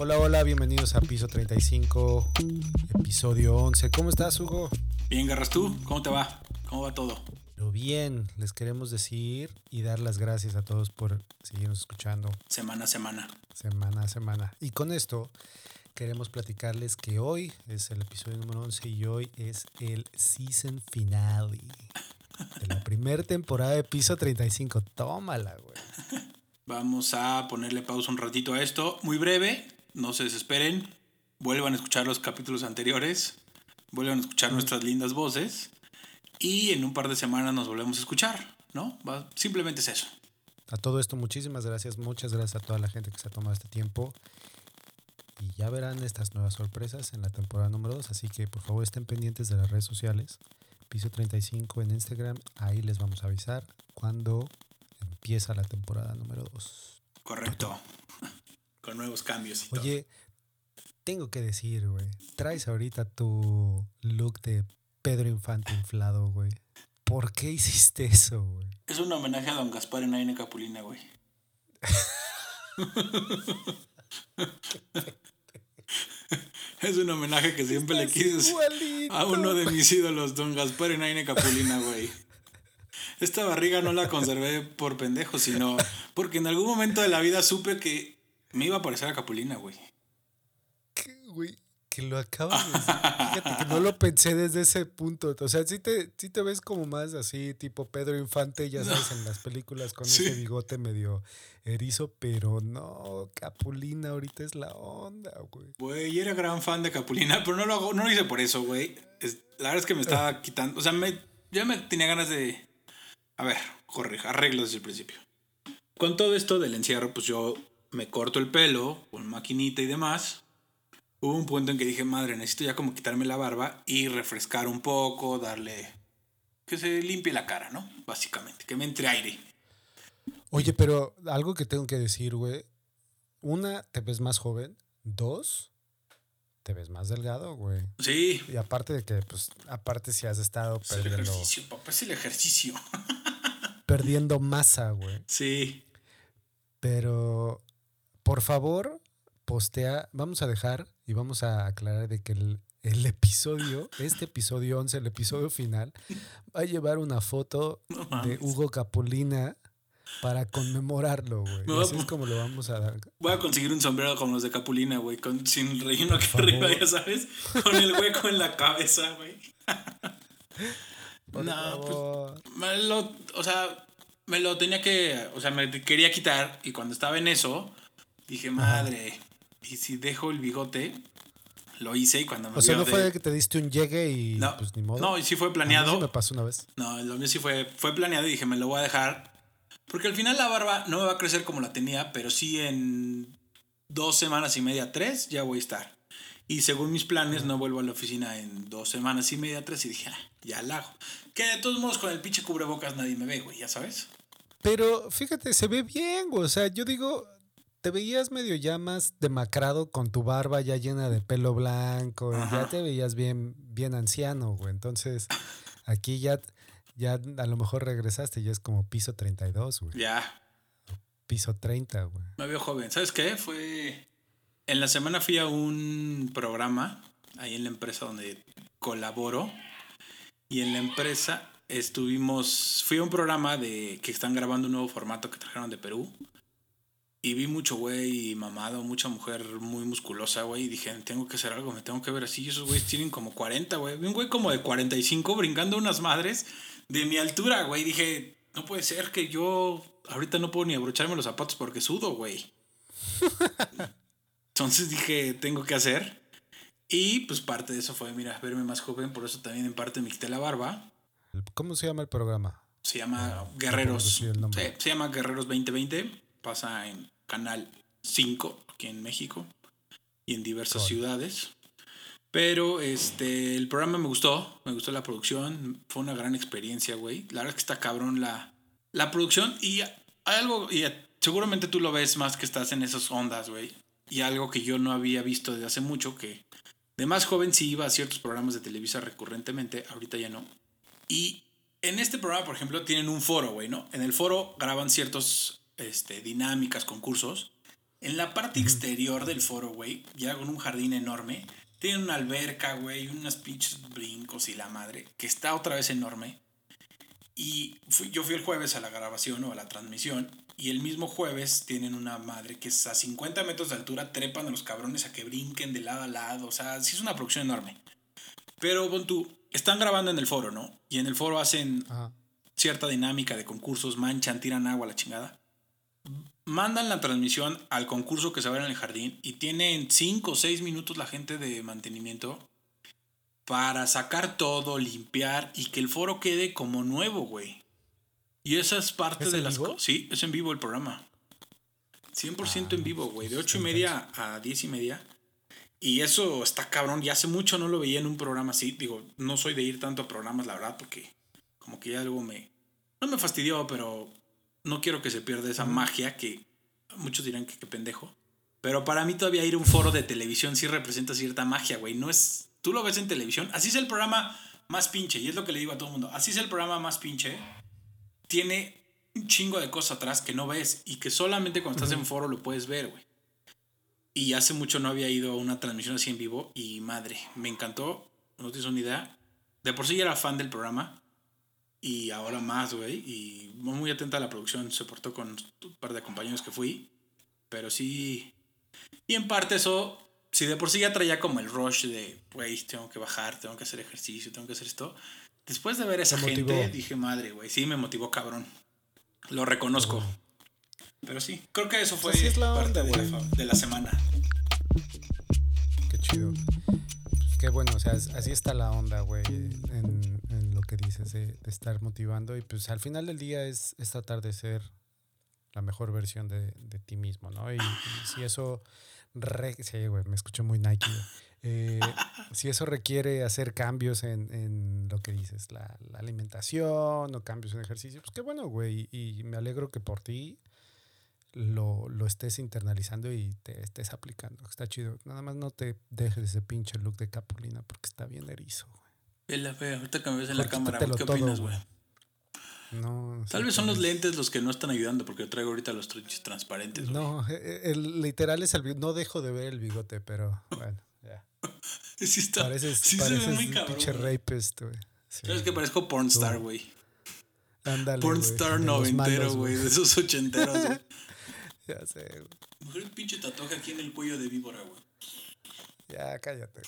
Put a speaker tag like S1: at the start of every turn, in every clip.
S1: Hola, hola, bienvenidos a Piso 35, episodio 11. ¿Cómo estás, Hugo?
S2: Bien, Garras, ¿tú? ¿Cómo te va? ¿Cómo va todo?
S1: Pero bien, les queremos decir y dar las gracias a todos por seguirnos escuchando
S2: Semana a semana.
S1: semana a semana. Y con esto queremos platicarles que hoy es el episodio número 11 y hoy es el season finale de la primera temporada de Piso 35. Tómala, güey.
S2: Vamos a ponerle pausa un ratito a esto. Muy breve, no se desesperen. Vuelvan a escuchar los capítulos anteriores. Vuelvan a escuchar nuestras lindas voces. Y en un par de semanas nos volvemos a escuchar, ¿no? Va- simplemente es eso.
S1: A todo esto, muchísimas gracias, muchas gracias a toda la gente que se ha tomado este tiempo. Y ya verán estas nuevas sorpresas en la temporada número 2, así que por favor estén pendientes de las redes sociales. Piso 35 en Instagram, ahí les vamos a avisar cuando empieza la temporada número 2.
S2: Correcto. Con nuevos cambios y todo.
S1: Oye, tengo que decir, güey, traes ahorita tu look de Pedro Infante inflado, güey. ¿Por qué hiciste eso, güey?
S2: Es un homenaje a don Gaspar en Aine Capulina, güey. es un homenaje que siempre le quise
S1: Igualito.
S2: a uno de mis ídolos, don Gaspar en Aine Capulina, güey. Esta barriga no la conservé por pendejo, sino porque en algún momento de la vida supe que me iba a parecer a Capulina, güey.
S1: que, güey, que lo acabas de decir. Fíjate que no lo pensé desde ese punto. O sea, sí te, sí te ves como más así, tipo Pedro Infante, ya sabes, en las películas con
S2: Sí.
S1: ese bigote medio erizo, pero no, Capulina ahorita es la onda, güey.
S2: Güey, yo era gran fan de Capulina, pero no lo hago, no lo hice por eso, güey. Es- la verdad es que me estaba quitando, o sea, me, ya me tenía ganas de, a ver, corrija, arreglo desde el principio. Con todo esto del encierro, pues yo me corto el pelo con maquinita y demás. Hubo un punto en que dije, madre, necesito ya como quitarme la barba y refrescar un poco, darle, que se limpie la cara, ¿no? Básicamente, que me entre aire.
S1: Oye, pero algo que tengo que decir, güey. Una, te ves más joven. Dos, te ves más delgado, güey.
S2: Sí,
S1: Y aparte de que, pues, aparte si has estado
S2: es el
S1: perdiendo,
S2: ejercicio, papá, es el ejercicio.
S1: perdiendo masa, güey.
S2: Sí.
S1: Pero, por favor, postea. Vamos a dejar y vamos a aclarar de que el, el episodio, este episodio 11, el episodio final, va a llevar una foto
S2: No
S1: de. Hugo Capulina para conmemorarlo, güey. Así es como lo vamos a dar.
S2: Voy a conseguir un sombrero como los de Capulina, güey, con, sin relleno aquí arriba, ya sabes, con el hueco en la cabeza, güey. No,
S1: favor.
S2: Me lo, o sea, me lo tenía que, o sea, me quería quitar y cuando estaba en eso, dije, madre, y si dejo el bigote, lo hice y cuando me
S1: O sea, no fue
S2: de-
S1: de que te diste un llegue y
S2: no,
S1: pues ni modo.
S2: no, y sí fue
S1: A mí
S2: planeado.
S1: sí me pasó una vez.
S2: No, lo mío sí fue, fue planeado y dije, me lo voy a dejar. Porque al final la barba no me va a crecer como la tenía, pero sí en dos semanas y media, tres, ya voy a estar. Y según mis planes, no vuelvo a la oficina en dos semanas y media, tres, y dije, "Ah, ya la hago. Que de todos modos con el pinche cubrebocas nadie me ve, güey, ya sabes.
S1: Pero fíjate, se ve bien, güey. O sea, yo digo, te veías medio ya más demacrado con tu barba ya llena de pelo blanco. y ya te veías bien, bien anciano, güey. Entonces, aquí ya, ya a lo mejor regresaste, ya es como piso 32, güey.
S2: Ya,
S1: Piso 30, güey.
S2: me veo joven. ¿Sabes qué? Fue... En la semana fui a un programa, ahí en la empresa donde colaboro. Y en la empresa estuvimos, fui a un programa de que están grabando un nuevo formato que trajeron de Perú. Y vi mucho güey mamado, mucha mujer muy musculosa, güey. Y dije, tengo que hacer algo, me tengo que ver así. Y esos güeyes tienen como 40, güey. Vi un güey como de 45 brincando unas madres de mi altura, güey. Dije, no puede ser que yo ahorita no puedo ni abrocharme los zapatos porque sudo, güey. Entonces dije, tengo que hacer. Y pues parte de eso fue, mira, verme más joven. Por eso también en parte me quité la barba.
S1: ¿Cómo se llama el programa?
S2: Se llama
S1: no
S2: Guerreros.
S1: decir el.
S2: Sí, se llama Guerreros 2020. Pasa en Canal 5 aquí en México y en diversas
S1: Cool.
S2: ciudades. Pero este, el programa me gustó, me gustó la producción, fue una gran experiencia, güey. La verdad es que está cabrón la, la producción y hay algo, y seguramente tú lo ves más que estás en esas ondas, güey. Y algo que yo no había visto desde hace mucho, que de más joven sí iba a ciertos programas de Televisa recurrentemente, ahorita ya no. Y en este programa, por ejemplo, tienen un foro, güey, ¿no? En el foro graban ciertos este, dinámicas, concursos. En la parte exterior del foro, güey, ya con un jardín enorme, tiene una alberca, güey, unos pinches brincos y la madre, que está otra vez enorme. Y yo fui el jueves a la grabación o a la transmisión. Y el mismo jueves tienen una madre que es a 50 metros de altura, trepan a los cabrones a que brinquen de lado a lado. O sea, sí es una producción enorme. Pero, bon, tú, están grabando en el foro, ¿no? Y en el foro hacen cierta dinámica de concursos, manchan, tiran agua a la chingada. Mandan la transmisión al concurso que se va a ver en el jardín y tienen 5 o 6 minutos la gente de mantenimiento para sacar todo, limpiar y que el foro quede como nuevo, güey. Y esa es parte de las cosas. Sí, es en vivo el programa. 100% en ah, vivo, güey. De 8 y media a 10 y media. Y eso está cabrón. Y hace mucho no lo veía en un programa así. Digo, no soy de ir tanto a programas, la verdad, porque como que ya algo me... No me fastidió, pero no quiero que se pierda esa magia que muchos dirán que qué pendejo. Pero para mí todavía ir a un foro de televisión sí representa cierta magia, güey. No es... Tú lo ves en televisión. Así es el programa más pinche. Y es lo que le digo a todo el mundo. Así es el programa más pinche. Tiene un chingo de cosas atrás que no ves y que solamente cuando estás en foro lo puedes ver, güey. Y hace mucho no había ido a una transmisión así en vivo y madre, me encantó. No tienes una idea. De por sí ya era fan del programa. Y ahora más, güey. Y muy atenta a la producción. Se portó con un par de compañeros que fui. Pero sí. Y en parte eso. Si de por sí ya traía como el rush de, güey, tengo que bajar, tengo que hacer ejercicio, tengo que hacer esto. Después de ver a esa gente, dije, madre, güey, sí me motivó cabrón. Lo reconozco. Pero sí, creo que eso fue parte de, la, de la semana.
S1: Qué chido. Qué bueno, o sea, así está la onda, güey, en, que dices de, estar motivando. Y pues al final del día es, tratar de ser la mejor versión de, ti mismo, ¿no? Y, si eso... sí, güey, me escucho muy Nike. Eh, si eso requiere hacer cambios en, lo que dices, la, la, alimentación o cambios en ejercicio, pues qué bueno, güey. Y me alegro que por ti lo, lo, estés internalizando y te estés aplicando. Está chido. Nada más no te dejes ese pinche look de Capulina porque está bien erizo,
S2: güey. la fea. Ahorita que me ves en la cámara, ¿qué opinas, güey? No, Tal vez son los lentes los que no están ayudando porque yo traigo ahorita los trinches transparentes.
S1: No, e, e, el, literal es el No dejo de ver el bigote, pero bueno, ya.
S2: sí está.
S1: Pareces, sí pareces se ve muy cabrón. Pinche rapist, güey.
S2: ¿Sabes que parezco pornstar, güey? Ándale. Pornstar noventero, güey. De esos ochenteros, güey.
S1: Ya sé, güey.
S2: Mujer pinche tatuaje aquí en el cuello de víbora, güey.
S1: Ya, cállate.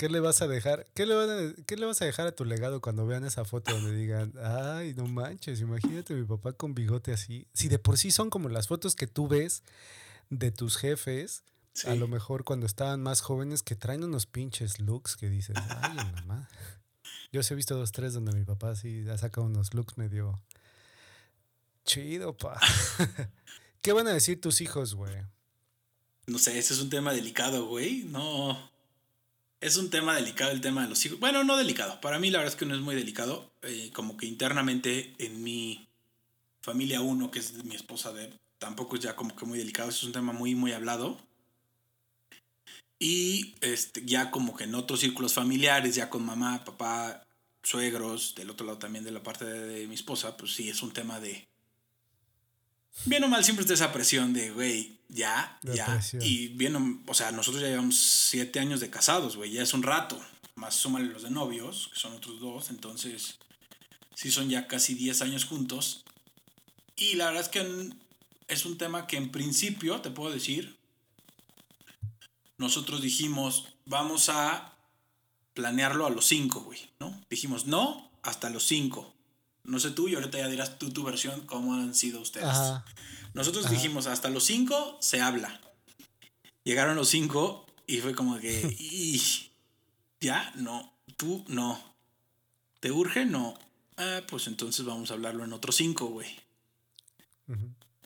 S1: ¿Qué le vas a dejar? ¿Qué le, a, ¿Qué le vas a dejar a tu legado cuando vean esa foto donde digan, ay, no manches, imagínate mi papá con bigote así? Si de por sí son como las fotos que tú ves de tus jefes, a lo mejor cuando estaban más jóvenes que traen unos pinches looks que dices, ay, mamá. Yo sí he visto dos, tres donde mi papá sí ha sacado unos looks medio Chido, pa. ¿Qué van a decir tus hijos, güey?
S2: No sé, ese es un tema delicado, güey. No. Es un tema delicado el tema de los hijos. Bueno, no delicado. Para mí la verdad es que no es muy delicado. Eh, como que internamente en mi familia uno, que es mi esposa, de, tampoco es ya como que muy delicado. Es un tema muy, muy hablado. Y este, ya como que en otros círculos familiares, ya con mamá, papá, suegros, del otro lado también de la parte de mi esposa, pues sí, es un tema de, bien o mal siempre está esa presión de, güey, ya, ya. Y bien, o sea, nosotros ya llevamos siete años de casados, güey, ya es un rato. Más súmale los de novios, que son otros dos, entonces sí son ya casi diez años juntos. Y la verdad es que es un tema que en principio, te puedo decir, nosotros dijimos, vamos a planearlo a los cinco, güey, ¿no? Dijimos, no, hasta los cinco. No sé tú y ahorita ya dirás tú tu versión, cómo han sido ustedes. Nosotros dijimos, hasta los cinco se habla. Llegaron los cinco y fue como que, ya, no, tú no. ¿Te urge? No. Ah, pues entonces vamos a hablarlo en otros cinco, güey.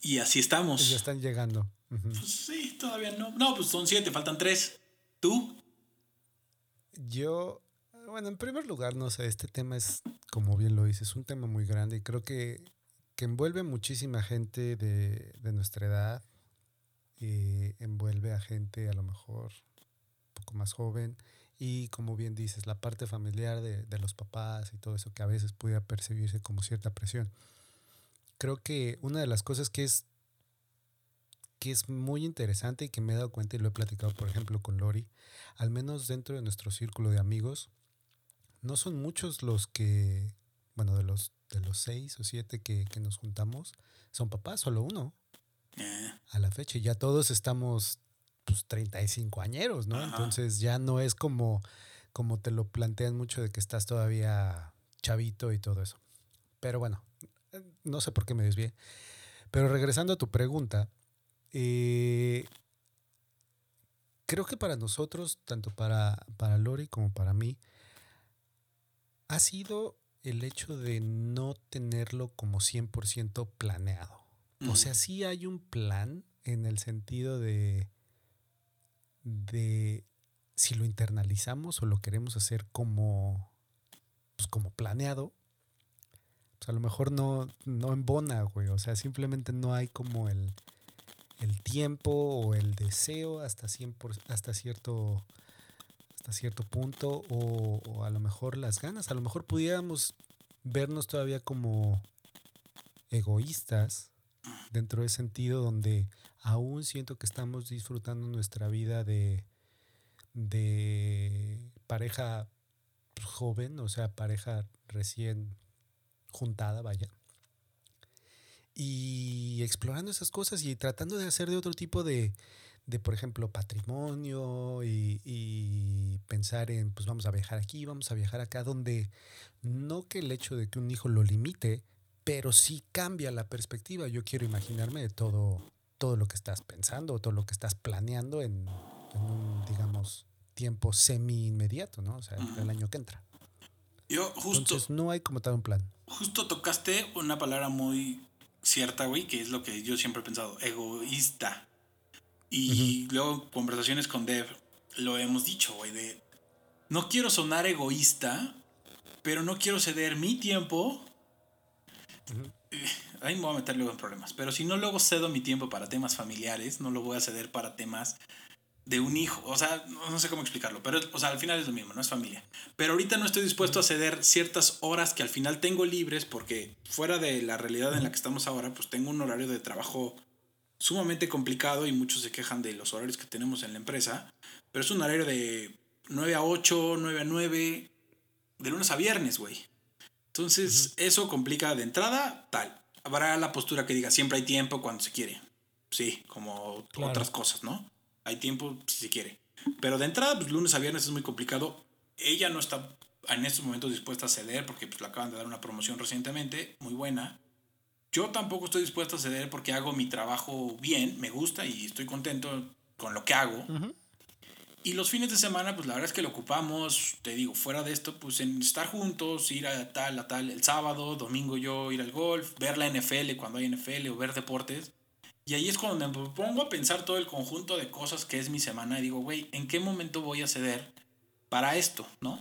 S2: Y así estamos.
S1: ya están llegando.
S2: Pues sí, todavía no. No, pues son siete, faltan tres. ¿Tú?
S1: Yo bueno, en primer lugar, no sé, este tema es, como bien lo dices, un tema muy grande y creo que, que envuelve muchísima gente de, de nuestra edad, y envuelve a gente a lo mejor un poco más joven y como bien dices, la parte familiar de, de los papás y todo eso que a veces pudiera percibirse como cierta presión. Creo que una de las cosas que es que es muy interesante y que me he dado cuenta y lo he platicado, por ejemplo, con Lori, al menos dentro de nuestro círculo de amigos, no son muchos los que, bueno, de los, de los seis o siete que, que nos juntamos, son papás, solo uno.
S2: Eh,
S1: A la fecha, ya todos estamos pues 35 añeros, ¿no?
S2: Ajá.
S1: Entonces ya no es como, como te lo plantean mucho de que estás todavía chavito y todo eso. Pero bueno, eh, no sé por qué me desvié. Pero regresando a tu pregunta, eh, creo que para nosotros, tanto para, para Lori como para mí, ha sido el hecho de no tenerlo como 100% planeado. O sea, sí hay un plan en el sentido de, de si lo internalizamos o lo queremos hacer como, pues como planeado, pues a lo mejor no, no embona, güey. O sea, simplemente no hay como el, el tiempo o el deseo hasta, 100 hasta cierto hasta cierto punto o, o a lo mejor las ganas. A lo mejor pudiéramos vernos todavía como egoístas dentro de sentido donde aún siento que estamos disfrutando nuestra vida de, de pareja joven, o sea, pareja recién juntada, vaya. Y explorando esas cosas y tratando de hacer de otro tipo de, de por ejemplo, patrimonio y, y pensar en, pues vamos a viajar aquí, vamos a viajar acá, donde no que el hecho de que un hijo lo limite, pero sí cambia la perspectiva. Yo quiero imaginarme de todo, todo lo que estás pensando, todo lo que estás planeando en, en un, digamos, tiempo semi inmediato, ¿no? O sea, el año que entra.
S2: Yo justo,
S1: Entonces no hay como tal un plan.
S2: justo tocaste una palabra muy cierta, güey, que es lo que yo siempre he pensado, egoísta. Y luego conversaciones con Dev lo hemos dicho, güey, de no quiero sonar egoísta, pero no quiero ceder mi tiempo. Eh, Ahí me voy a meter luego en problemas. Pero si no luego cedo mi tiempo para temas familiares, no lo voy a ceder para temas de un hijo. O sea, no, no sé cómo explicarlo. Pero, o sea, al final es lo mismo, no es familia. Pero ahorita no estoy dispuesto a ceder ciertas horas que al final tengo libres porque fuera de la realidad en la que estamos ahora, pues tengo un horario de trabajo sumamente complicado y muchos se quejan de los horarios que tenemos en la empresa. Pero es un horario de 9 a 8, 9 a 9, de lunes a viernes, güey. Entonces, eso complica de entrada, tal. Habrá la postura que diga siempre hay tiempo cuando se quiere. Sí, como
S1: Claro.
S2: otras cosas, ¿no? Hay tiempo si se quiere. Pero de entrada, pues lunes a viernes es muy complicado. Ella no está en estos momentos dispuesta a ceder porque pues, le acaban de dar una promoción recientemente, muy buena. Yo tampoco estoy dispuesto a ceder porque hago mi trabajo bien, me gusta y estoy contento con lo que hago. Y los fines de semana, pues la verdad es que lo ocupamos, te digo, fuera de esto, pues en estar juntos, ir a tal, a tal, el sábado, domingo yo ir al golf, ver la NFL cuando hay NFL o ver deportes. Y ahí es cuando me pongo a pensar todo el conjunto de cosas que es mi semana y digo, güey, ¿en qué momento voy a ceder para esto, no?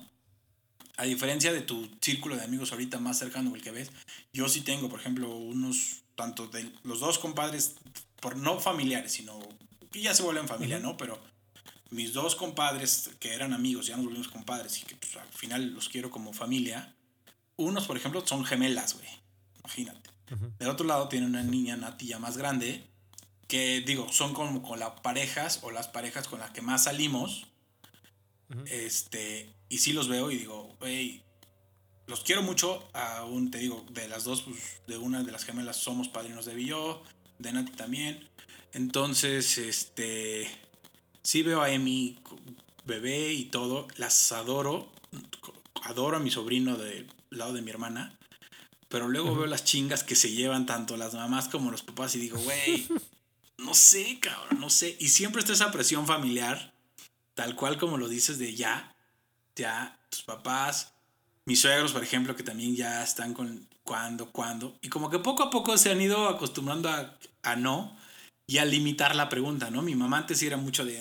S2: A diferencia de tu círculo de amigos ahorita más cercano, el que ves, yo sí tengo, por ejemplo, unos, tanto de los dos compadres, por no familiares, sino que ya se vuelven familia, ¿no? Pero mis dos compadres que eran amigos, ya nos volvimos compadres y que pues, al final los quiero como familia. Unos, por ejemplo, son gemelas, güey. Imagínate. Del otro lado tiene una niña, Nati, ya más grande, que digo, son como con las parejas o las parejas con las que más salimos. Este, y sí los veo y digo, güey, los quiero mucho. Aún te digo, de las dos, pues, de una de las gemelas somos padrinos de Billo, de Nati también. Entonces, este, sí veo a Emi bebé y todo, las adoro. Adoro a mi sobrino del lado de mi hermana. Pero luego veo las chingas que se llevan tanto las mamás como los papás y digo, güey, no sé, cabrón, no sé. Y siempre está esa presión familiar, tal cual como lo dices de ya, ya tus papás, mis suegros, por ejemplo, que también ya están con cuándo, cuándo. Y como que poco a poco se han ido acostumbrando a, a no y a limitar la pregunta, ¿no? Mi mamá antes era mucho de...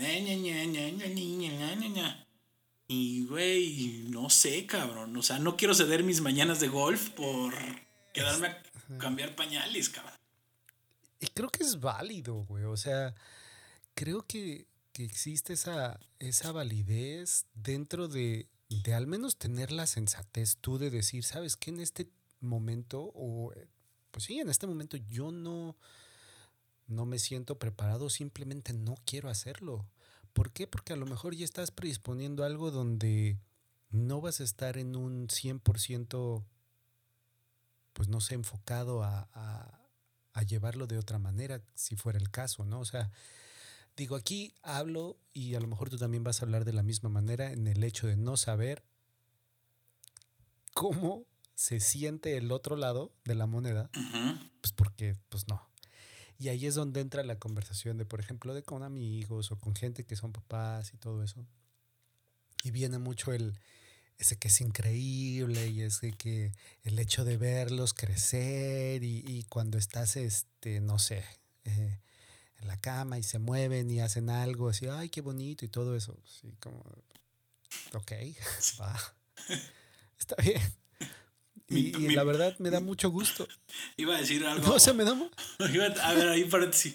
S2: Y, güey, no sé, cabrón. O sea, no quiero ceder mis mañanas de golf por quedarme a cambiar pañales, cabrón.
S1: Y creo que es válido, güey. O sea, creo que que existe esa, esa validez dentro de, de al menos tener la sensatez tú de decir, ¿sabes qué? En este momento, o eh, pues sí, en este momento yo no, no me siento preparado, simplemente no quiero hacerlo. ¿Por qué? Porque a lo mejor ya estás predisponiendo algo donde no vas a estar en un 100%, pues no sé, enfocado a, a, llevarlo de otra manera, si fuera el caso, ¿no? O sea, digo, aquí hablo y a lo mejor tú también vas a hablar de la misma manera en el hecho de no saber cómo se siente el otro lado de la moneda, pues porque, pues no. Y ahí es donde entra la conversación de, por ejemplo, de con amigos o con gente que son papás y todo eso. Y viene mucho el, ese que es increíble y ese que el hecho de verlos crecer y, cuando estás, este, no sé, en la cama y se mueven y hacen algo, así, ay, qué bonito y todo eso. Así como, ok, va. Está bien. Y, la verdad me da mucho gusto.
S2: Iba a decir algo.
S1: No, se me da.
S2: a ver, ahí paréntesis.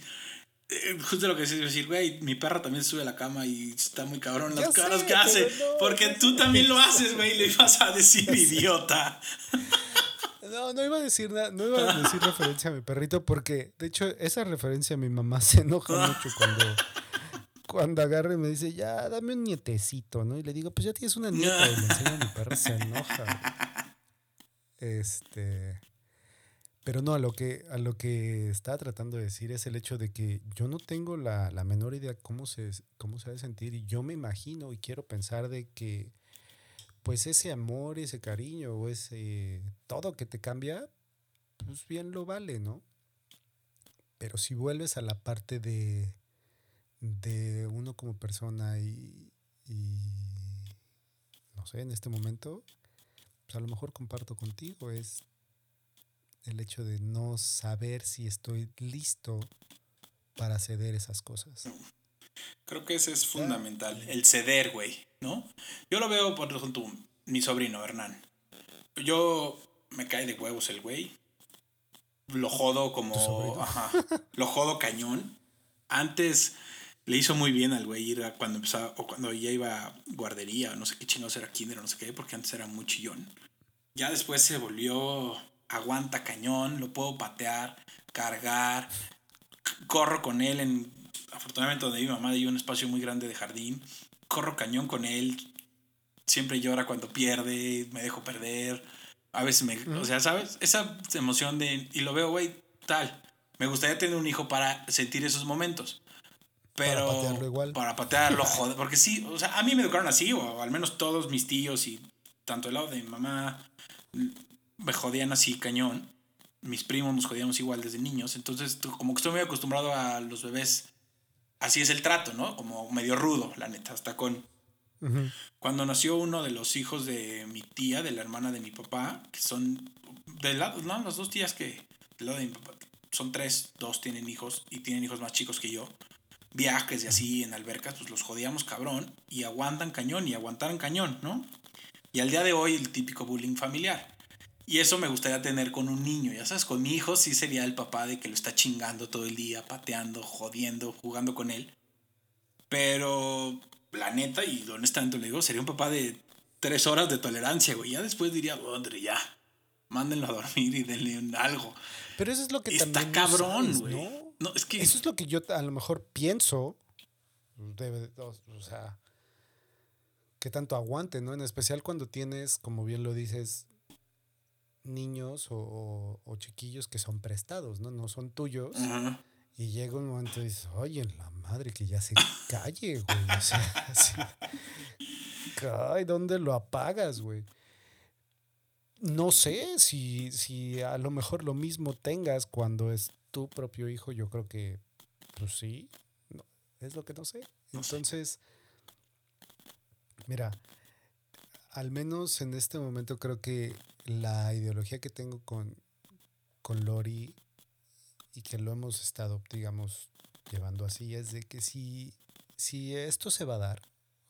S2: Eh, justo lo que decís, decir, güey, mi perra también sube a la cama y está muy cabrón las caras que hace. porque tú también lo haces, güey, le ibas a decir idiota.
S1: No, no iba a decir nada, no iba a decir referencia a mi perrito porque, de hecho, esa referencia a mi mamá se enoja mucho cuando, cuando agarre y me dice, ya, dame un nietecito, ¿no? Y le digo, pues ya tienes una nieta y le enseño a mi perra, se enoja. Este. Pero no, a lo que, a lo que está tratando de decir es el hecho de que yo no tengo la, menor idea cómo se, cómo se ha de sentir y yo me imagino y quiero pensar de que pues ese amor, ese cariño o ese todo que te cambia, pues bien lo vale, ¿no? Pero si vuelves a la parte de, de uno como persona y, y no sé, en este momento, pues a lo mejor comparto contigo, es el hecho de no saber si estoy listo para ceder esas cosas.
S2: Creo que ese es fundamental, el ceder, güey, ¿no? Yo lo veo por ejemplo mi sobrino Hernán. Yo me cae de huevos el güey. Lo jodo como. Ajá. Lo jodo cañón. Antes le hizo muy bien al güey ir cuando empezaba, o cuando ya iba a guardería, no sé qué chinos era kinder, no sé qué, porque antes era muy chillón. Ya después se volvió aguanta cañón, lo puedo patear, cargar, corro con él en, afortunadamente donde mi mamá hay un espacio muy grande de jardín, corro cañón con él, siempre llora cuando pierde, me dejo perder, a veces me, o sea, ¿sabes? Esa emoción de, y lo veo, güey, tal, me gustaría tener un hijo para sentir esos momentos. Pero para patearlo igual. Para patearlo, joder, porque sí, o sea, a mí me educaron así, o al menos todos mis tíos y tanto el lado de mi mamá, me jodían así cañón. Mis primos nos jodíamos igual desde niños. Entonces, como que estoy muy acostumbrado a los bebés. Así es el trato, ¿no? Como medio rudo, la neta. Hasta con. Cuando nació uno de los hijos de mi tía, de la hermana de mi papá, que son. De lado, no, las dos tías que. Del lado de mi papá. Son tres, dos tienen hijos y tienen hijos más chicos que yo. Viajes y así en albercas, pues los jodíamos cabrón y aguantan cañón y aguantaron cañón, ¿no? Y al día de hoy el típico bullying familiar. Y eso me gustaría tener con un niño, ya sabes, con mi hijo sí sería el papá de que lo está chingando todo el día, pateando, jodiendo, jugando con él. Pero la neta, y honestamente le digo, sería un papá de tres horas de tolerancia, güey. Ya después diría, André, ya, mándenlo a dormir y denle algo.
S1: Pero eso es lo que Está cabrón, güey. ¿no? es que... Eso es lo que yo a lo mejor pienso. Debe, o sea, que tanto aguante, ¿no? En especial cuando tienes, como bien lo dices, niños o, chiquillos que son prestados, ¿no? No son tuyos. Y llega un momento y dices, oye, la madre que ya se calle, güey. O sea, Ay, ¿dónde lo apagas, güey? No sé si, si a lo mejor lo mismo tengas cuando es tu propio hijo. Yo creo que, pues sí, es lo que no sé. Entonces, mira, al menos en este momento creo que la ideología que tengo con, con Lori y que lo hemos estado, digamos, llevando así, es de que si, esto se va a dar,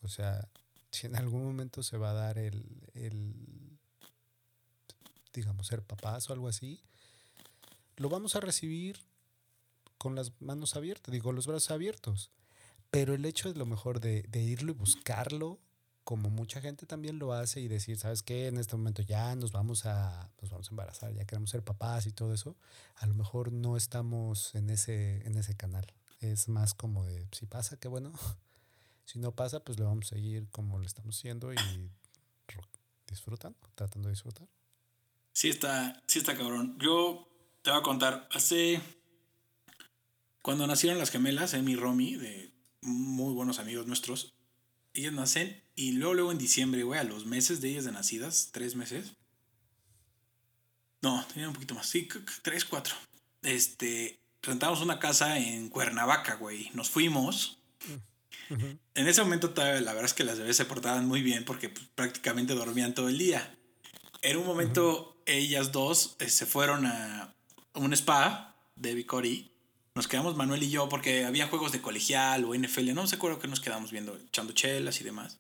S1: o sea, si en algún momento se va a dar el, el digamos, ser papás o algo así, lo vamos a recibir con las manos abiertas, digo, los brazos abiertos. Pero el hecho es lo mejor de, de irlo y buscarlo como mucha gente también lo hace y decir, ¿sabes qué? En este momento ya nos vamos a, nos vamos a embarazar, ya queremos ser papás y todo eso, a lo mejor no estamos en ese, en ese canal. Es más como de, si pasa, qué bueno. Si no pasa, pues lo vamos a seguir como lo estamos haciendo y disfrutando, tratando de disfrutar.
S2: Sí está, sí está cabrón. Yo te voy a contar, hace... Cuando nacieron las gemelas, Emi y Romy, de muy buenos amigos nuestros, ellas nacen y luego, luego en diciembre, güey, a los meses de ellas de nacidas, tres meses. No, tenía un poquito más, sí, tres, cuatro. Este, rentamos una casa en Cuernavaca, güey. Nos fuimos. En ese momento, la verdad es que las bebés se portaban muy bien porque pues, prácticamente dormían todo el día. En un momento, ellas dos eh, se fueron a un spa de Vicori nos quedamos Manuel y yo porque había juegos de colegial o NFL, no sé acuerdo que nos quedamos viendo, echando chelas y demás.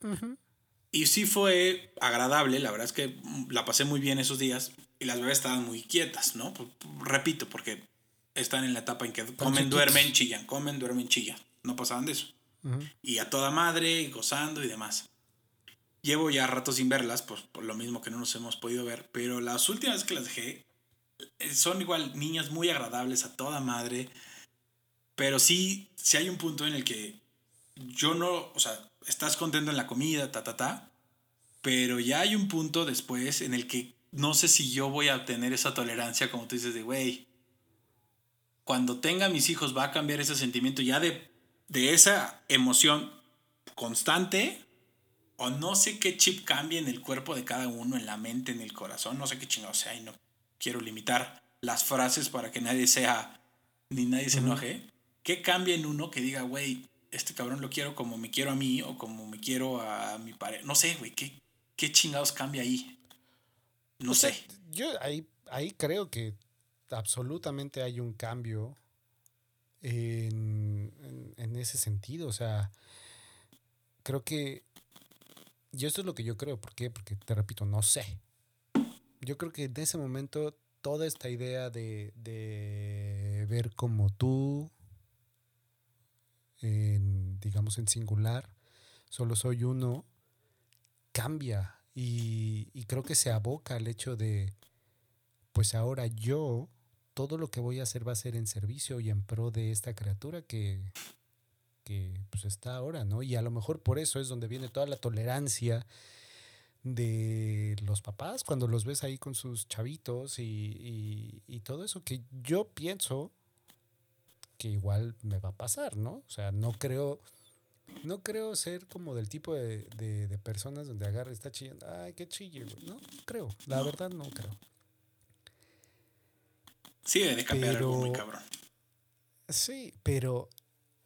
S2: Y sí fue agradable, la verdad es que la pasé muy bien esos días y las bebés estaban muy quietas, ¿no? repito, porque están en la etapa en que comen, duermen, chillan, comen, duermen, chillan. No pasaban de eso. Y a toda madre, gozando y demás. Llevo ya rato sin verlas, pues por lo mismo que no nos hemos podido ver, pero las últimas que las dejé eh, son igual niñas muy agradables a toda madre pero sí, sí hay un punto en el que yo no, o sea, estás contento en la comida, ta, ta, ta, pero ya hay un punto después en el que no sé si yo voy a tener esa tolerancia, como tú dices, de, güey, cuando tenga mis hijos va a cambiar ese sentimiento ya de, de esa emoción constante, o no sé qué chip cambie en el cuerpo de cada uno, en la mente, en el corazón, no sé qué chingado sea, y no quiero limitar las frases para que nadie sea, ni nadie se enoje. ¿Qué cambia en uno que diga, güey, este cabrón lo quiero como me quiero a mí o como me quiero a mi pareja? No sé, güey, ¿qué, ¿qué chingados cambia ahí? No sé.
S1: yo ahí, ahí creo que absolutamente hay un cambio en, en, ese sentido. O sea, creo que. Yo esto es lo que yo creo. ¿Por qué? Porque te repito, no sé. Yo creo que en ese momento toda esta idea de, de ver como tú digamos, en singular, solo soy uno, cambia y, y creo que se aboca al hecho de, pues ahora yo, todo lo que voy a hacer va a ser en servicio y en pro de esta criatura que, que pues está ahora, ¿no? Y a lo mejor por eso es donde viene toda la tolerancia de los papás cuando los ves ahí con sus chavitos y, y, y todo eso que yo pienso que igual me va a pasar, ¿no? O sea, no creo, no creo ser como del tipo de, de, personas donde agarre está chillando, ay, qué chille, No, creo, la verdad no creo.
S2: Sí, de cambiar algo muy cabrón.
S1: Sí, pero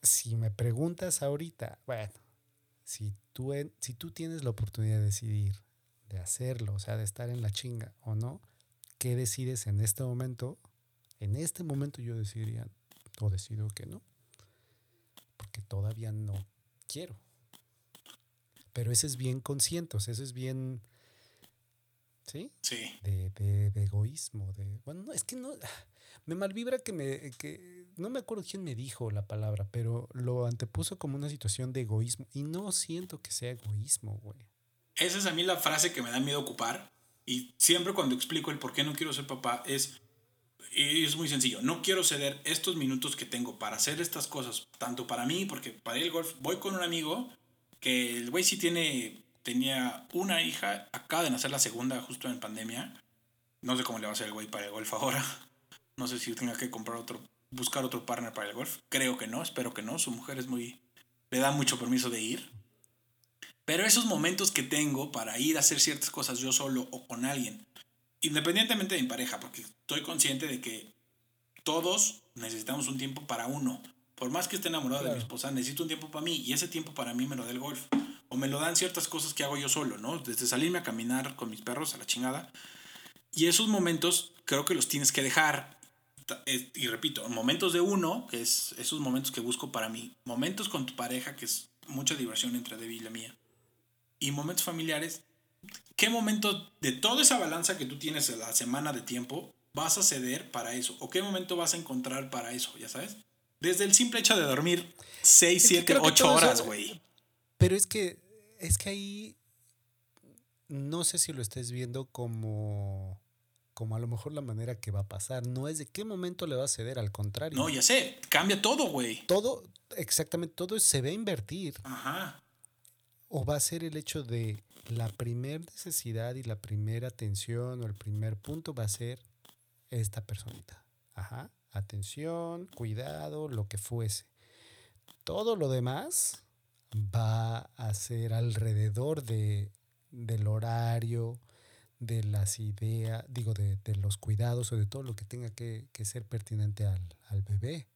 S1: si me preguntas ahorita, bueno, si tú, si tú tienes la oportunidad de decidir, de hacerlo, o sea, de estar en la chinga o no, ¿qué decides en este momento? En este momento yo decidiría, o decido que no, porque todavía no quiero. Pero ese es bien consciente, o sea, eso es bien, ¿sí?
S2: Sí.
S1: De, de, de egoísmo, de, bueno, no, es que no, me malvibra que me, que, no me acuerdo quién me dijo la palabra, pero lo antepuso como una situación de egoísmo, y no siento que sea egoísmo, güey.
S2: Esa es a mí la frase que me da miedo ocupar, y siempre cuando explico el por qué no quiero ser papá es y es muy sencillo. No quiero ceder estos minutos que tengo para hacer estas cosas, tanto para mí, porque para ir al golf voy con un amigo que el güey sí tiene, tenía una hija, acaba de nacer la segunda justo en pandemia. No sé cómo le va a hacer el güey para el golf ahora. No sé si tenga que comprar otro, buscar otro partner para el golf. Creo que no, espero que no. Su mujer es muy, le da mucho permiso de ir. Pero esos momentos que tengo para ir a hacer ciertas cosas yo solo o con alguien, independientemente de mi pareja, porque estoy consciente de que todos necesitamos un tiempo para uno. Por más que esté enamorado de mi esposa, necesito un tiempo para mí y ese tiempo para mí me lo da el golf. O me lo dan ciertas cosas que hago yo solo, ¿no? Desde salirme a caminar con mis perros a la chingada. Y esos momentos creo que los tienes que dejar. Eh, y repito, momentos de uno, que es esos momentos que busco para mí. Momentos con tu pareja, que es mucha diversión entre Debbie y la mía. Y momentos familiares, ¿qué momento de toda esa balanza que tú tienes en la semana de tiempo vas a ceder para eso? ¿O qué momento vas a encontrar para eso? ¿Ya sabes? Desde el simple hecho de dormir 6, 7, 8 horas, güey.
S1: Pero es que, es que ahí no sé si lo estés viendo como, como a lo mejor la manera que va a pasar. No es de qué momento le va a ceder, al contrario.
S2: No, ya sé, cambia todo, güey.
S1: Todo, exactamente, todo se va a invertir.
S2: Ajá.
S1: O va a ser el hecho de la primer necesidad y la primera atención o el primer punto va a ser esta personita. Ajá. Atención, cuidado, lo que fuese. Todo lo demás va a ser alrededor de, del horario, de las ideas, digo, de, de, los cuidados o de todo lo que tenga que, que ser pertinente al, al, bebé.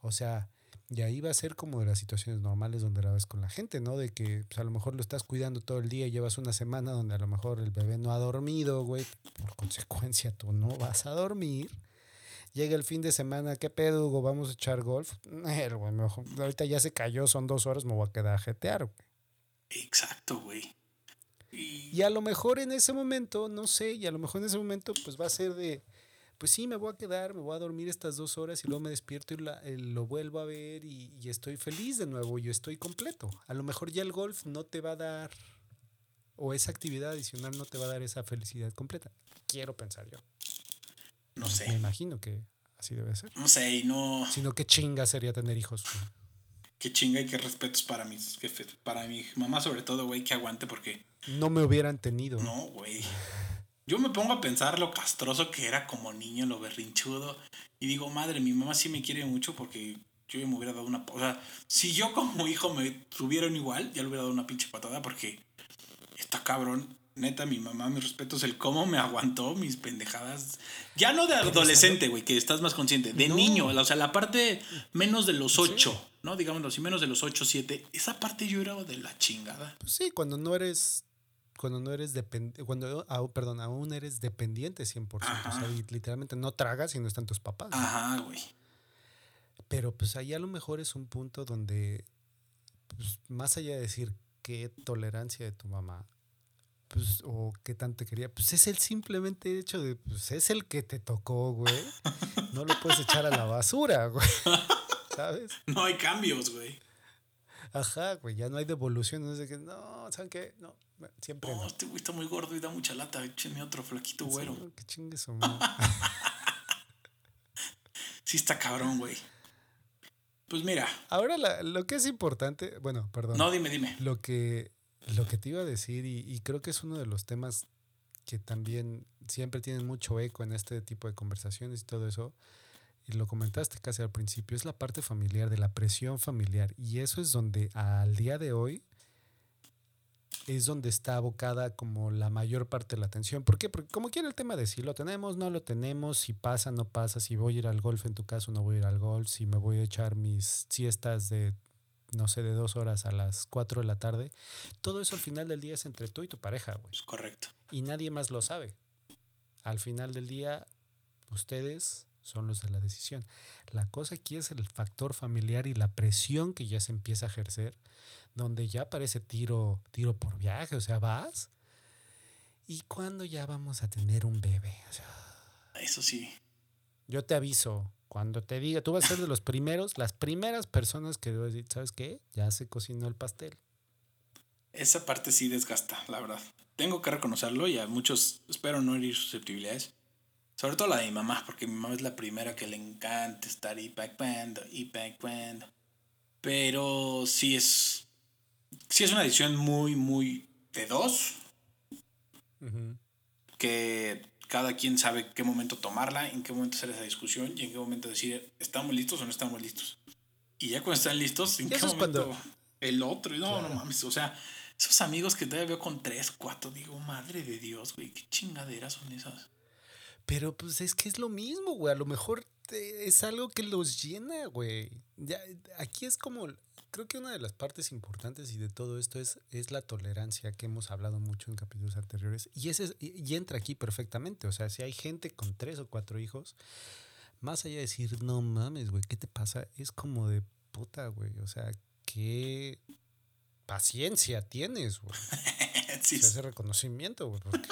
S1: O sea, y ahí va a ser como de las situaciones normales donde la ves con la gente, ¿no? De que pues, a lo mejor lo estás cuidando todo el día y llevas una semana donde a lo mejor el bebé no ha dormido, güey. Por consecuencia, tú no vas a dormir. Llega el fin de semana, ¿qué pedo, Hugo? ¿Vamos a echar golf? Eh, güey, mejor, ahorita ya se cayó, son dos horas, me voy a quedar a jetear, güey.
S2: Exacto, güey.
S1: Y... y a lo mejor en ese momento, no sé, y a lo mejor en ese momento, pues va a ser de, pues sí, me voy a quedar, me voy a dormir estas dos horas y luego me despierto y la, eh, lo vuelvo a ver y, y, estoy feliz de nuevo, yo estoy completo. A lo mejor ya el golf no te va a dar, o esa actividad adicional no te va a dar esa felicidad completa. Quiero pensar yo.
S2: No sé.
S1: Me imagino que así debe ser.
S2: No sé, y no.
S1: Sino qué chinga sería tener hijos. Güey.
S2: Qué chinga y qué respetos para mis jefes. Para mi mamá, sobre todo, güey, que aguante porque.
S1: No me hubieran tenido.
S2: No, güey. Yo me pongo a pensar lo castroso que era como niño, lo berrinchudo. Y digo, madre, mi mamá sí me quiere mucho porque yo ya me hubiera dado una. O sea, si yo como hijo me tuvieron igual, ya le hubiera dado una pinche patada porque está cabrón. Neta, mi mamá, mis respetos, el cómo me aguantó mis pendejadas. Ya no de adolescente, güey, que estás más consciente. De no. niño, o sea, la parte menos de los ocho, sí. ¿no? Digámoslo así, menos de los ocho, siete. Esa parte yo era de la chingada.
S1: Pues sí, cuando no eres cuando no eres dependiente, cuando, ah, perdón, aún eres dependiente 100%. Ajá. O sea, literalmente no tragas y no están tus papás.
S2: Ajá, güey.
S1: Pero pues ahí a lo mejor es un punto donde, pues, más allá de decir qué tolerancia de tu mamá, pues, o qué tanto te quería, pues es el simplemente hecho de, pues es el que te tocó, güey. No lo puedes echar a la basura, güey. ¿Sabes?
S2: No hay cambios, güey.
S1: Ajá, güey, ya no hay devolución. No sé qué, no, ¿saben qué? No, siempre.
S2: No, no. este güey está muy gordo y da mucha lata. Échenme otro flaquito güero.
S1: Sí, que chingue su
S2: sí, está cabrón, güey. Pues mira.
S1: Ahora la, lo que es importante, bueno, perdón.
S2: No, dime, dime.
S1: Lo que, lo que te iba a decir, y, y creo que es uno de los temas que también siempre tienen mucho eco en este tipo de conversaciones y todo eso, y lo comentaste casi al principio, es la parte familiar, de la presión familiar. Y eso es donde al día de hoy es donde está abocada como la mayor parte de la atención. ¿Por qué? Porque como quiere el tema de si lo tenemos, no lo tenemos, si pasa, no pasa, si voy a ir al golf en tu caso, no voy a ir al golf, si me voy a echar mis siestas de, no sé, de dos horas a las cuatro de la tarde. Todo eso al final del día es entre tú y tu pareja, güey.
S2: Es correcto.
S1: Y nadie más lo sabe. Al final del día, ustedes son los de la decisión. La cosa aquí es el factor familiar y la presión que ya se empieza a ejercer, donde ya parece tiro, tiro por viaje, o sea, vas. ¿Y cuándo ya vamos a tener un bebé? O sea,
S2: Eso sí.
S1: Yo te aviso, cuando te diga, tú vas a ser de los primeros, las primeras personas que debo decir, ¿sabes qué? Ya se cocinó el pastel.
S2: Esa parte sí desgasta, la verdad. Tengo que reconocerlo y a muchos, espero no herir susceptibilidades. Sobre todo la de mi mamá, porque mi mamá es la primera que le encanta estar y backband y backband. Pero sí es. Sí es una decisión muy, muy de dos. Uh -huh. Que cada quien sabe qué momento tomarla, en qué momento hacer esa discusión y en qué momento decir, ¿estamos listos o no estamos listos? Y ya cuando están listos, ¿en qué momento cuando... el otro? No, claro. no mames. O sea, esos amigos que todavía veo con tres, cuatro, digo, madre de Dios, güey, qué chingaderas son esas.
S1: Pero pues es que es lo mismo, güey. A lo mejor te, es algo que los llena, güey. Ya, aquí es como, creo que una de las partes importantes y de todo esto es, es la tolerancia que hemos hablado mucho en capítulos anteriores. Y, ese, y, y entra aquí perfectamente. O sea, si hay gente con tres o cuatro hijos, más allá de decir, no mames, güey, ¿qué te pasa? Es como de puta, güey. O sea, qué paciencia tienes, güey.
S2: sí.
S1: o sea, ese reconocimiento, güey. Porque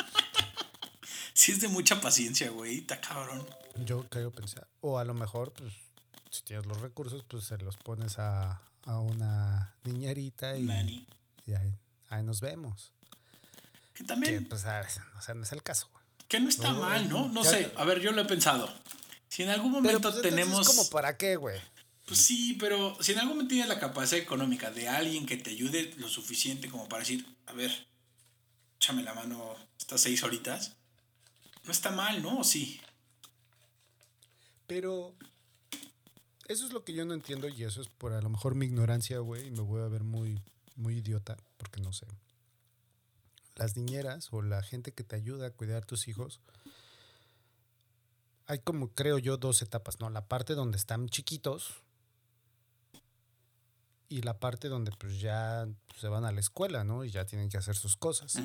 S2: sí es de mucha paciencia, güey, está cabrón.
S1: Yo creo pensar. O a lo mejor, pues, si tienes los recursos, pues se los pones a, a una niñerita y,
S2: Manny.
S1: y ahí, ahí, nos vemos.
S2: Que también.
S1: pues, o sea, no es el caso.
S2: Que no está mal, ¿no? No sé. A ver, yo lo he pensado. Si en algún momento
S1: pues,
S2: tenemos.
S1: como para qué, güey?
S2: Pues sí, pero si en algún momento tienes la capacidad económica de alguien que te ayude lo suficiente como para decir, a ver, échame la mano estas seis horitas, no está mal, ¿no? Sí.
S1: Pero eso es lo que yo no entiendo y eso es por a lo mejor mi ignorancia, güey, y me voy a ver muy, muy idiota porque no sé. Las niñeras o la gente que te ayuda a cuidar a tus hijos, hay como creo yo dos etapas, ¿no? La parte donde están chiquitos y la parte donde pues ya se van a la escuela, ¿no? Y ya tienen que hacer sus cosas.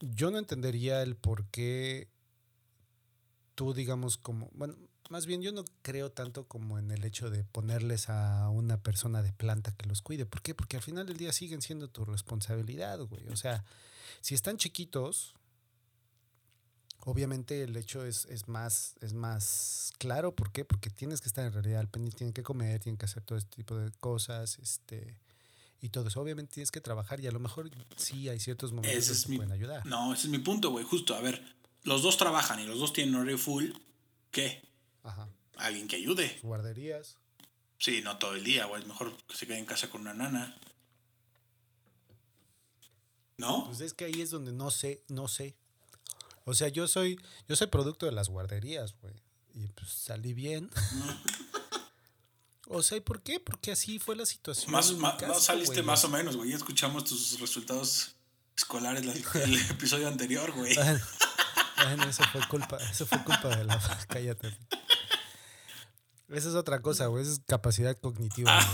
S1: Yo no entendería el por qué tú, digamos, como, bueno, más bien yo no creo tanto como en el hecho de ponerles a una persona de planta que los cuide. ¿Por qué? Porque al final del día siguen siendo tu responsabilidad, güey. O sea, si están chiquitos, obviamente el hecho es, es, más, es más claro. ¿Por qué? Porque tienes que estar en realidad al pendiente, tienen que comer, tienen que hacer todo este tipo de cosas, este y todo eso. Obviamente tienes que trabajar y a lo mejor sí hay ciertos momentos que te pueden ayudar.
S2: No, ese es mi punto, güey. Justo, a ver, los dos trabajan y los dos tienen horario full. ¿Qué? Ajá. Alguien que ayude.
S1: Guarderías.
S2: Sí, no todo el día, güey. Mejor que se quede en casa con una nana. ¿No?
S1: Pues es que ahí es donde no sé, no sé. O sea, yo soy, yo soy producto de las guarderías, güey. Y pues salí bien. o sea, ¿y por qué? Porque así fue la situación.
S2: Más, no saliste más o menos, güey. Ya escuchamos tus resultados escolares del episodio anterior, güey.
S1: Bueno, eso fue culpa, eso fue culpa de la. Cállate. Esa es otra cosa, güey. Esa es capacidad cognitiva.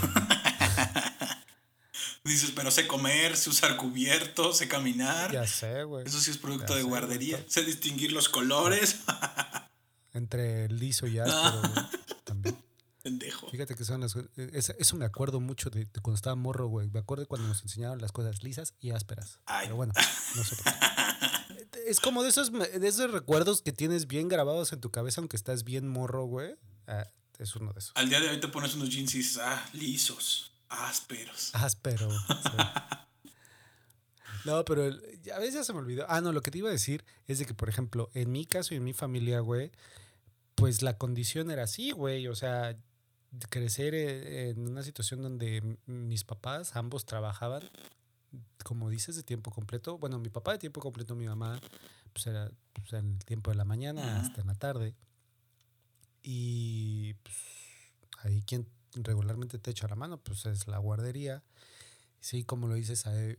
S2: Dices, pero sé comer, sé usar cubiertos, sé caminar.
S1: Ya sé, güey.
S2: Eso sí es producto de guardería. Sé distinguir los colores.
S1: Entre liso y áspero, güey. Fíjate que son las eso, me acuerdo mucho de, cuando estaba morro, güey. Me acuerdo cuando nos enseñaron las cosas lisas y ásperas. Pero bueno, no sé por qué. Es como de esos, de esos recuerdos que tienes bien grabados en tu cabeza, aunque estás bien morro, güey. Ah, es uno de esos.
S2: Al día de hoy te pones unos jeans y dices, ah, lisos, ásperos.
S1: Áspero. No, pero a veces ya se me olvidó. Ah, no, lo que te iba a decir es de que, por ejemplo, en mi caso y en mi familia, güey, pues la condición era así, güey. O sea, crecer eh, en una situación donde mis papás ambos trabajaban, como dices, de tiempo completo. Bueno, mi papá de tiempo completo, mi mamá, pues era pues, en el tiempo de la mañana hasta en la tarde. Y pues, ahí quien regularmente te echa la mano, pues es la guardería. Sí, como lo dices, hay,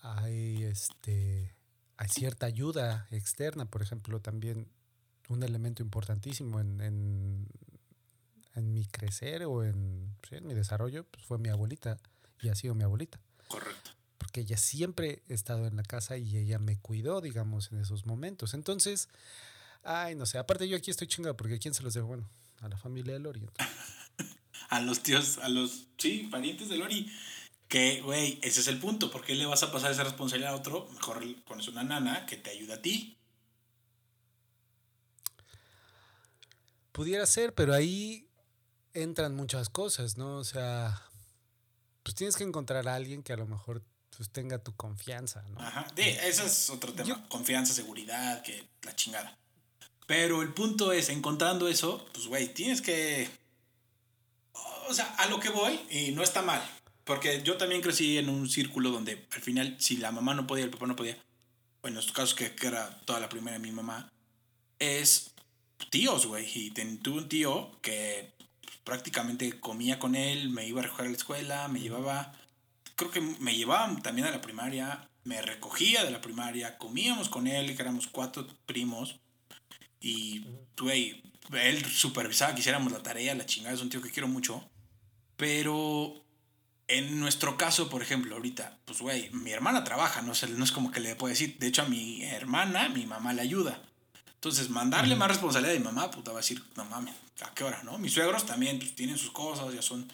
S1: hay, este, hay cierta ayuda externa, por ejemplo, también un elemento importantísimo en, en, en mi crecer o en, en mi desarrollo, pues fue mi abuelita y ha sido mi abuelita.
S2: Correcto.
S1: Porque ella siempre he estado en la casa y ella me cuidó, digamos, en esos momentos. Entonces, Ay, no sé. Aparte, yo aquí estoy chingado porque ¿a quién se los dejo? Bueno, a la familia de Lori.
S2: a los tíos, a los, sí, parientes de Lori. Que, güey, ese es el punto. ¿Por qué le vas a pasar esa responsabilidad a otro? Mejor pones una nana que te ayuda a ti.
S1: Pudiera ser, pero ahí entran muchas cosas, ¿no? O sea, pues tienes que encontrar a alguien que a lo mejor pues, tenga tu confianza, ¿no?
S2: Ajá, sí, ese es otro tema. confianza, seguridad, que la chingada. Pero el punto es, encontrando eso, pues, güey, tienes que... O sea, a lo que voy, y no está mal. Porque yo también crecí en un círculo donde al final, si la mamá no podía, el papá no podía, bueno, en estos casos que, que era toda la primera de mi mamá, es tíos, güey. Y tuve un tío que prácticamente comía con él, me iba a recoger a la escuela, me llevaba, creo que me llevaba también a la primaria, me recogía de la primaria, comíamos con él, que éramos cuatro primos. Y, güey, él supervisaba que hiciéramos la tarea, la chingada, es un tío que quiero mucho. Pero en nuestro caso, por ejemplo, ahorita, pues, güey, mi hermana trabaja, no, no es como que le puedo decir. De hecho, a mi hermana, mi mamá le ayuda. Entonces, mandarle más responsabilidad a mi mamá, puta, va a decir, no mames, ¿a qué hora, no? Mis suegros también pues, tienen sus cosas, ya son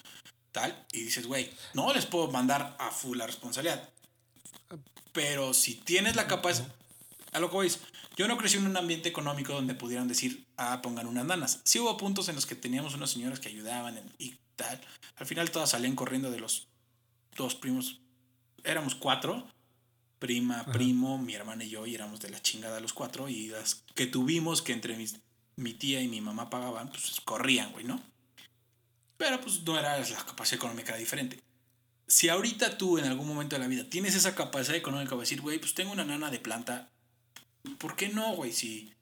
S2: tal. Y dices, güey, no les puedo mandar a full la responsabilidad. Pero si tienes la capacidad, a lo que voy, yo no crecí en un ambiente económico donde pudieran decir, ah, pongan unas nanas. Sí hubo puntos en los que teníamos unas señoras que ayudaban y tal. Al final todas salían corriendo de los dos primos. Éramos cuatro. Prima, primo, mi hermana y yo, y éramos de la chingada los cuatro, y las que tuvimos que entre mis, mi tía y mi mamá pagaban, pues corrían, güey, ¿no? Pero pues no era la capacidad económica diferente. Si ahorita tú en algún momento de la vida tienes esa capacidad económica de decir, güey, pues tengo una nana de planta, ¿por qué no, güey? Si,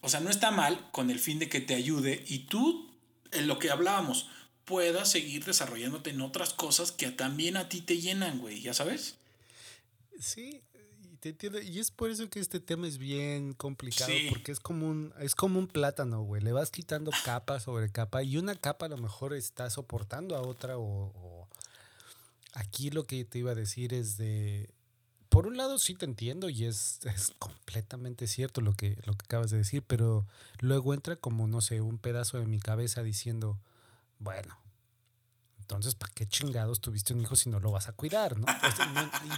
S2: o sea, no está mal con el fin de que te ayude y tú, en lo que hablábamos, puedas seguir desarrollándote en otras cosas que también a ti te llenan, güey, ¿ya sabes?
S1: Sí, te entiendo. Y es por eso que este tema es bien complicado, porque es como un, es como un plátano, güey. Le vas quitando capa sobre capa y una capa a lo mejor está soportando a otra o, aquí lo que te iba a decir es de por un lado sí te entiendo y es, es, completamente cierto lo que, lo que acabas de decir, pero luego entra como, no sé, un pedazo de mi cabeza diciendo, bueno, entonces, ¿para qué chingados tuviste un hijo si no lo vas a cuidar? No,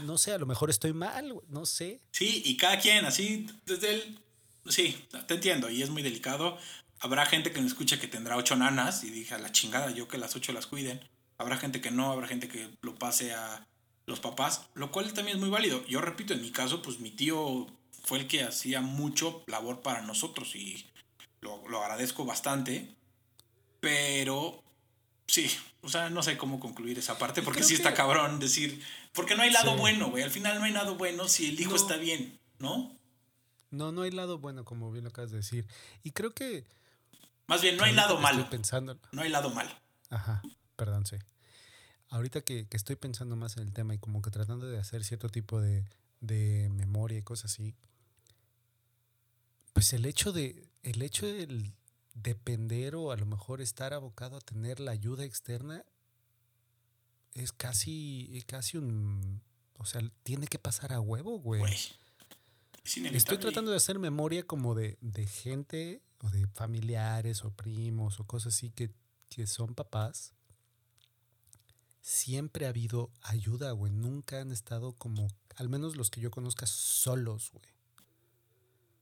S1: no, sé, a lo mejor estoy mal, no sé.
S2: Sí, y cada quien, así, desde el... Sí, te entiendo, y es muy delicado. Habrá gente que me escucha que tendrá ocho nanas y dije, a la chingada, yo que las ocho las cuiden. Habrá gente que no, habrá gente que lo pase a los papás, lo cual también es muy válido. Yo repito, en mi caso, pues mi tío fue el que hacía mucho labor para nosotros y lo, lo agradezco bastante, pero sí, o sea, no sé cómo concluir esa parte, porque sí está cabrón decir, porque no hay lado bueno, güey. Al final no hay lado bueno si el hijo está bien, ¿no?
S1: No, no hay lado bueno, como bien lo acabas de decir. Y creo que...
S2: Más bien, no hay lado malo. Pensando... No hay lado malo.
S1: Ajá, perdón, sí. Ahorita que, que, estoy pensando más en el tema y como que tratando de hacer cierto tipo de, de memoria y cosas así, pues el hecho de, el hecho del, depender o a lo mejor estar abocado a tener la ayuda externa es casi, casi un... O sea, tiene que pasar a huevo, güey. Estoy tratando de hacer memoria como de, de, gente o de familiares o primos o cosas así que, que son papás. Siempre ha habido ayuda, güey. Nunca han estado como, al menos los que yo conozca, solos, güey.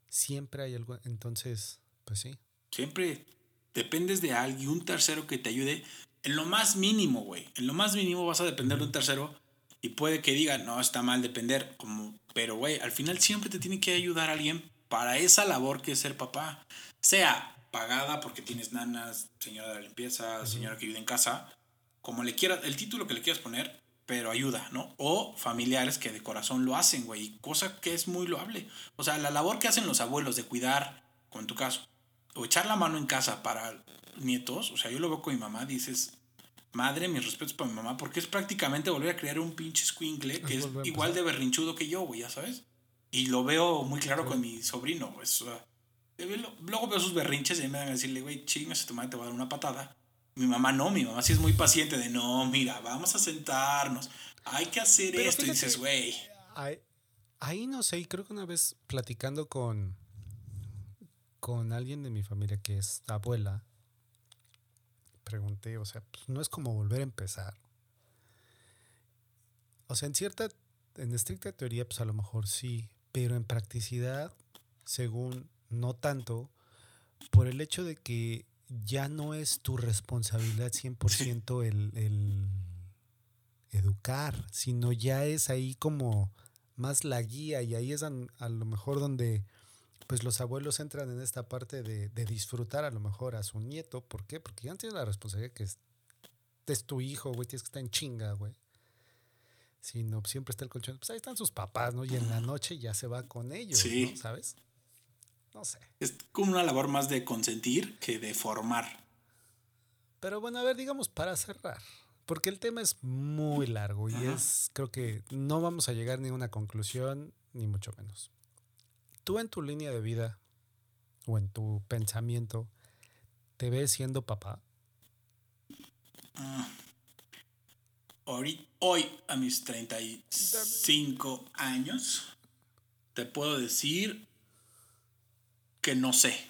S1: Siempre hay algo. Entonces, pues sí,
S2: Siempre dependes de alguien, un tercero que te ayude en lo más mínimo, güey. En lo más mínimo vas a depender de un tercero y puede que diga, no, está mal depender, como, pero, güey, al final siempre te tiene que ayudar alguien para esa labor que es ser papá. Sea pagada porque tienes nanas, señora de la limpieza, señora que vive en casa, como le quieras, el título que le quieras poner, pero ayuda, ¿no? O familiares que de corazón lo hacen, güey, cosa que es muy loable. O sea, la labor que hacen los abuelos de cuidar, como en tu caso, o echar la mano en casa para nietos, o sea, yo lo veo con mi mamá, dices, madre, mis respetos para mi mamá, porque es prácticamente volver a crear un pinche squinkle que es, igual de berrinchudo que yo, güey, ya sabes. Y lo veo muy claro con mi sobrino, güey. luego veo sus berrinches y me van a decirle, güey, chingas, tu madre te va a dar una patada. Mi mamá no, mi mamá sí es muy paciente de, no, mira, vamos a sentarnos, hay que hacer esto. y dices, güey.
S1: Ahí, ahí no sé, y creo que una vez platicando con, con alguien de mi familia que es abuela, pregunté, o sea, pues, no es como volver a empezar. O sea, en cierta, en estricta teoría, pues a lo mejor sí, pero en practicidad, según, no tanto, por el hecho de que ya no es tu responsabilidad 100% el, el educar, sino ya es ahí como más la guía y ahí es a lo mejor donde pues los abuelos entran en esta parte de, disfrutar a lo mejor a su nieto. ¿Por qué? Porque ya tienes la responsabilidad que es, tu hijo, güey, tienes que estar en chinga, güey. Si no, siempre está el colchón. Pues ahí están sus papás, ¿no? Y en la noche ya se va con ellos, ¿no? ¿Sabes? No sé.
S2: Es como una labor más de consentir que de formar.
S1: Pero bueno, a ver, digamos, para cerrar. Porque el tema es muy largo y es, creo que no vamos a llegar ni a una conclusión, ni mucho menos tú en tu línea de vida o en tu pensamiento, ¿te ves siendo papá?
S2: Ah. Hoy, hoy, a mis 35 años, te puedo decir que no sé.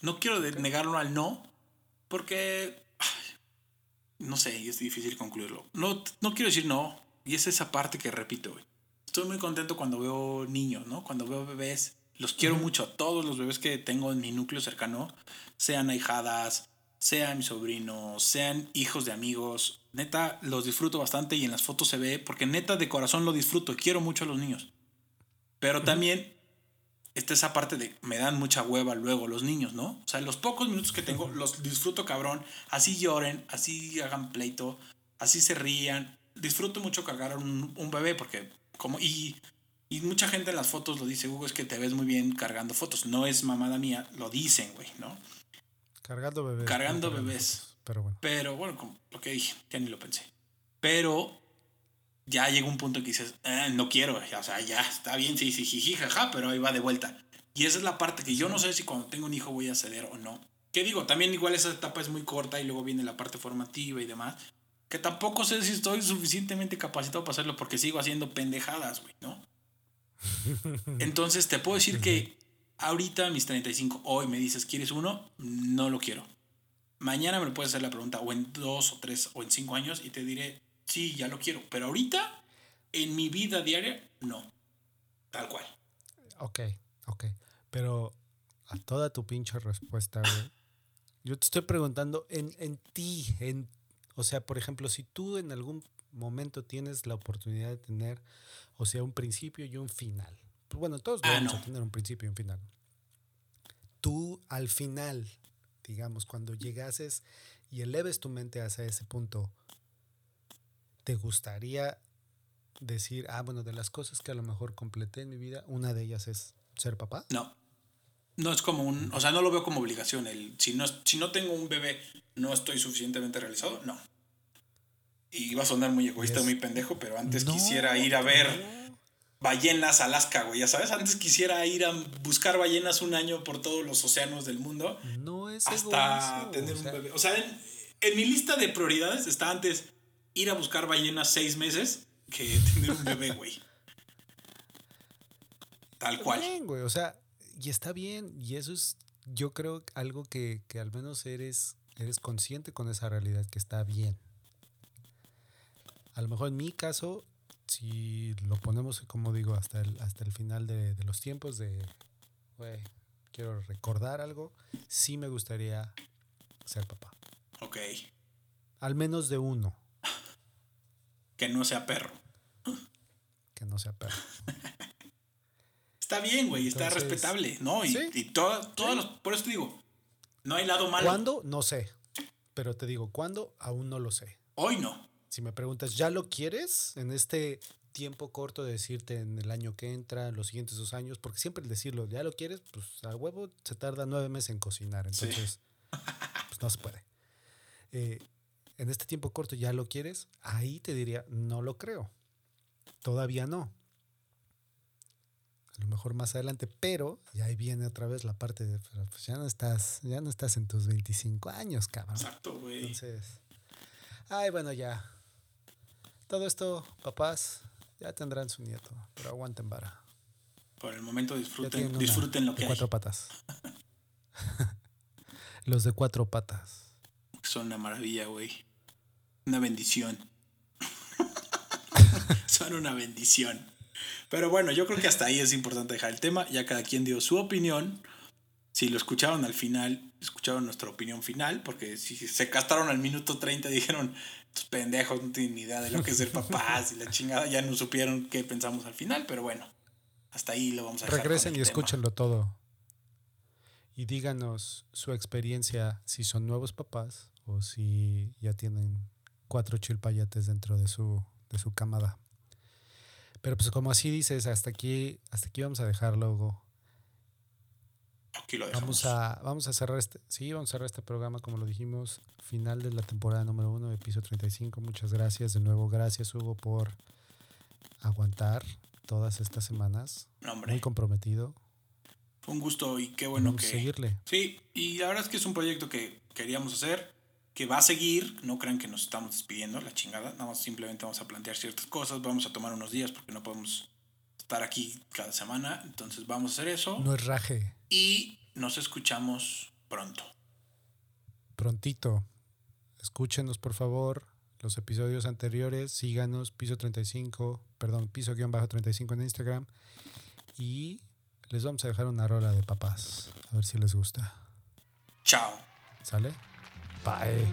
S2: No quiero negarlo al no, porque no sé, y es difícil concluirlo. No, no quiero decir no, y es esa parte que repito, hoy estoy muy contento cuando veo niños, ¿no? Cuando veo bebés. Los quiero mucho. Todos los bebés que tengo en mi núcleo cercano, sean ahijadas, sea mi sobrino, sean hijos de amigos, neta los disfruto bastante y en las fotos se ve, porque neta de corazón lo disfruto, quiero mucho a los niños. Pero también está esa parte de me dan mucha hueva luego los niños, ¿no? O sea, los pocos minutos que tengo los disfruto cabrón, así lloren, así hagan pleito, así se rían. Disfruto mucho cargar un, un bebé porque como y y mucha gente en las fotos lo dice, Hugo, es que te ves muy bien cargando fotos. No es mamada mía, lo dicen, güey, ¿no?
S1: Cargando bebés.
S2: Cargando bebés.
S1: pero bueno.
S2: Pero bueno, como lo que dije, ya ni lo pensé. Pero ya llega un punto en que dices, eh, no quiero, o sea, ya está bien, sí, sí, jiji, jaja, pero ahí va de vuelta. Y esa es la parte que yo no sé si cuando tengo un hijo voy a ceder o no. ¿Qué digo? También igual esa etapa es muy corta y luego viene la parte formativa y demás. Que tampoco sé si estoy suficientemente capacitado para hacerlo porque sigo haciendo pendejadas, güey, ¿no? Entonces te puedo decir que ahorita mis 35, hoy me dices, ¿quieres uno? No lo quiero. Mañana me lo puedes hacer la pregunta, o en dos, o tres, o en cinco años, y te diré, sí, ya lo quiero. Pero ahorita, en mi vida diaria, no. Tal cual.
S1: Ok, ok. Pero a toda tu pinche respuesta, güey. Yo te estoy preguntando en, en ti, en, o sea, por ejemplo, si tú en algún momento tienes la oportunidad de tener, o sea, un principio y un final. Pues bueno, todos
S2: Ah,
S1: vamos
S2: no.
S1: a tener un principio y un final. Tú al final, digamos, cuando llegases y eleves tu mente hacia ese punto, ¿te gustaría decir, ah, bueno, de las cosas que a lo mejor completé en mi vida, una de ellas es ser papá?
S2: No. No es como un. O sea, no lo veo como obligación. El, si, no, si no tengo un bebé, no estoy suficientemente realizado. No. Y va a sonar muy egoísta,
S1: Es-
S2: muy pendejo, pero antes
S1: No,
S2: quisiera ir a ver
S1: no.
S2: ballenas a Alaska, güey. Ya sabes, antes quisiera ir a buscar ballenas un año por todos los océanos del mundo
S1: No es
S2: hasta
S1: egoísmo,
S2: tener
S1: o
S2: un bebé. O sea, en, en mi lista de prioridades está antes ir a buscar ballenas seis meses que tener un bebé, güey. Tal
S1: está
S2: cual.
S1: bien, güey, o sea, y está bien, y eso es, yo creo, algo que, que al menos eres, eres consciente con esa realidad que está bien. A lo mejor en mi caso, si lo ponemos, como digo, hasta el, hasta el final de, de los tiempos de, güey, quiero recordar algo, sí me gustaría ser papá.
S2: Ok.
S1: Al menos de uno,
S2: Que no sea perro.
S1: que no sea perro.
S2: Está bien, güey, está
S1: Entonces,
S2: respetable, ¿no? Y,
S1: sí,
S2: y todo, todos los, por eso te digo, no hay lado malo.
S1: ¿Cuándo? No sé. Pero te digo, ¿cuándo? Aún no lo sé.
S2: Hoy no.
S1: Si me preguntas, ¿ya lo quieres en este tiempo corto de decirte en el año que entra, en los siguientes dos años? Porque siempre el decirlo, ¿ya lo quieres? Pues a huevo se tarda nueve meses en cocinar,
S2: Sí.
S1: entonces pues no se puede. Eh, en este tiempo corto, ¿ya lo quieres? Ahí te diría, no lo creo. Todavía no. Lo mejor más adelante, pero y ahí viene otra vez la parte de, pero, pues ya no estás, ya no estás en tus 25 años, cabrón.
S2: Exacto, güey.
S1: Entonces, ay, bueno, ya. Todo esto, papás, ya tendrán su nieto, pero aguanten vara.
S2: Por el momento
S1: Ya
S2: disfruten, disfruten lo
S1: de
S2: que hay.
S1: cuatro patas. Los de cuatro patas.
S2: Son una maravilla, güey. Una bendición. Son una bendición. Pero bueno, yo creo que hasta ahí es importante dejar el tema. Ya cada quien dio su opinión. Si lo escucharon al final, escucharon nuestra opinión final. Porque si se castraron al minuto 30 y dijeron, estos pendejos no tienen ni idea de lo que es ser papás y la chingada, ya no supieron qué pensamos al final. Pero bueno, hasta ahí lo vamos a dejar.
S1: Regresen y
S2: tema.
S1: escúchenlo todo. Y díganos su experiencia, si son nuevos papás o si ya tienen cuatro chilpayates dentro de su, de su camada. Pero pues como así dices, hasta aquí, hasta aquí vamos a dejarlo, Hugo.
S2: Aquí lo dejamos.
S1: Vamos a, vamos a cerrar este, sí, vamos a cerrar este programa, como lo dijimos, final de la temporada número uno de piso 35. Muchas gracias. De nuevo, gracias, Hugo, por aguantar todas estas semanas.
S2: Hombre,
S1: Muy comprometido.
S2: fue un gusto y qué bueno
S1: vamos
S2: que...
S1: seguirle.
S2: Sí, y la verdad es que es un proyecto que queríamos hacer, que va a seguir. No crean que nos estamos despidiendo, la chingada. Nada más simplemente vamos a plantear ciertas cosas. Vamos a tomar unos días porque no podemos estar aquí cada semana. Entonces vamos a hacer eso.
S1: No es raje.
S2: Y nos escuchamos pronto.
S1: Prontito. Escúchenos, por favor, los episodios anteriores. Síganos, piso 35, perdón, piso guion bajo 35 en Instagram. Y les vamos a dejar una rola de papás. A ver si les gusta.
S2: Chao.
S1: ¿Sale? Bye.